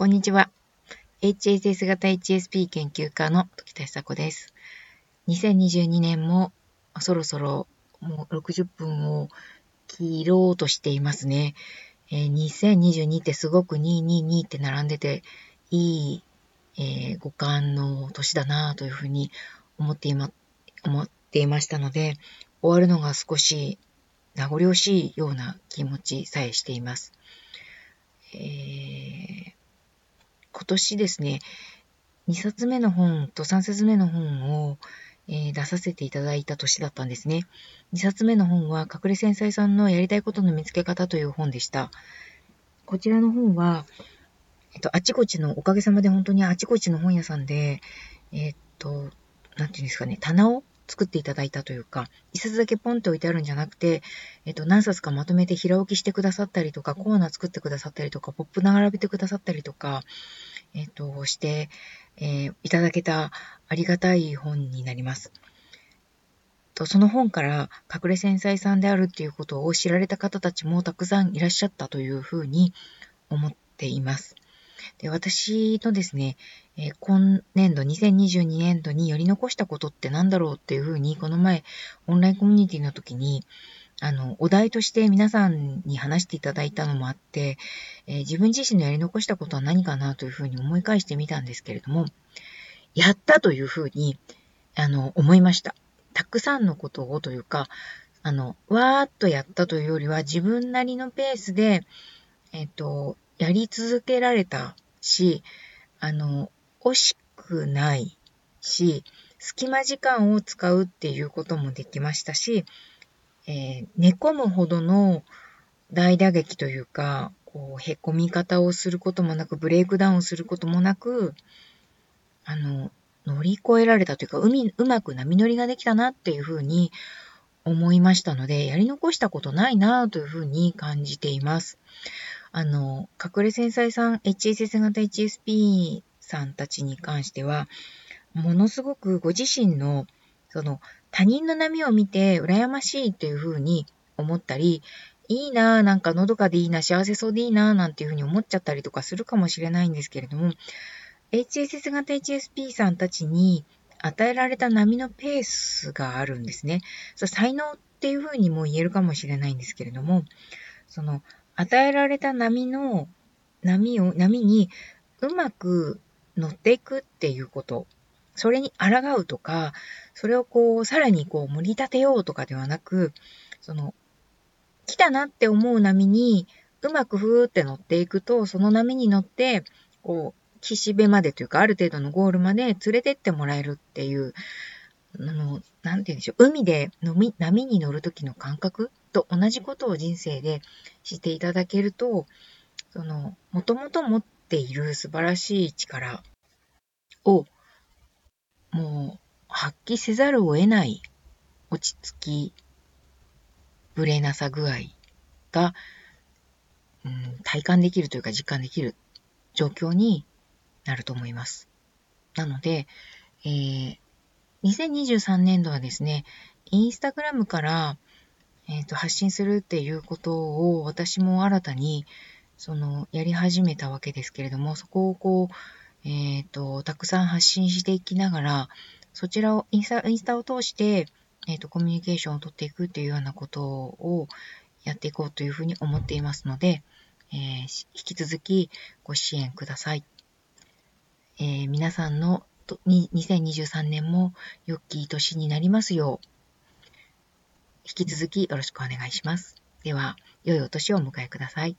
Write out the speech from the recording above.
こんにちは。HSS 型 HSP 研究家の時田久子です。2022年もそろそろもう60分を切ろうとしていますね。えー、2022ってすごく222って並んでていい、えー、五感の年だなというふうに思っていま、思っていましたので、終わるのが少し名残惜しいような気持ちさえしています。えー年ですね、2冊目の本と3冊目の本を、えー、出させていただいた年だったんですね。2冊目の本は、隠れ繊細さんのやりたいことの見つけ方という本でした。こちらの本は、えっと、あちこちの、おかげさまで本当にあちこちの本屋さんで、えっと、なんていうんですかね、棚を作っていただいたというか、一冊だけポンって置いてあるんじゃなくて、えっと、何冊かまとめて平置きしてくださったりとか、コーナー作ってくださったりとか、ポップ並べてくださったりとか、えっと、して、えー、いただけたありがたい本になります。とその本から隠れ繊細さんであるっていうことを知られた方たちもたくさんいらっしゃったというふうに思っています。で私のですね、えー、今年度、2022年度にやり残したことって何だろうっていうふうに、この前、オンラインコミュニティの時に、あの、お題として皆さんに話していただいたのもあって、えー、自分自身のやり残したことは何かなというふうに思い返してみたんですけれども、やったというふうに、あの、思いました。たくさんのことをというか、あの、わーっとやったというよりは、自分なりのペースで、えっ、と、やり続けられたし、あの、惜しくないし、隙間時間を使うっていうこともできましたし、えー、寝込むほどの大打撃というか、こう、へこみ方をすることもなく、ブレイクダウンすることもなく、あの、乗り越えられたというか、海、うまく波乗りができたなっていうふうに思いましたので、やり残したことないなというふうに感じています。あの、隠れ繊細さん、HSS 型 HSP さんたちに関しては、ものすごくご自身の、その、他人の波を見て羨ましいというふうに思ったり、いいなぁ、なんかのどかでいいな、幸せそうでいいなぁ、なんていうふうに思っちゃったりとかするかもしれないんですけれども、HSS 型 HSP さんたちに与えられた波のペースがあるんですね。そ才能っていうふうにも言えるかもしれないんですけれども、その、与えられた波の、波を、波にうまく乗っていくっていうこと。それに抗うとか、それをこう、さらにこう、盛り立てようとかではなく、その、来たなって思う波に、うまくふーって乗っていくと、その波に乗って、こう、岸辺までというか、ある程度のゴールまで連れてってもらえるっていう、あの、なんて言うんでしょう、海で波波に乗るときの感覚と同じことを人生でしていただけると、その、もともと持っている素晴らしい力を、もう、発揮せざるを得ない落ち着き、ぶれなさ具合が、うん、体感できるというか実感できる状況になると思います。なので、えー、2023年度はですね、インスタグラムから、えっ、ー、と、発信するっていうことを私も新たに、その、やり始めたわけですけれども、そこをこう、えっ、ー、と、たくさん発信していきながら、そちらを、インスタ、インスタを通して、えっ、ー、と、コミュニケーションを取っていくっていうようなことをやっていこうというふうに思っていますので、えー、引き続きご支援ください。えー、皆さんの2023年も良き年になりますよう、引き続きよろしくお願いします。では、良いお年をお迎えください。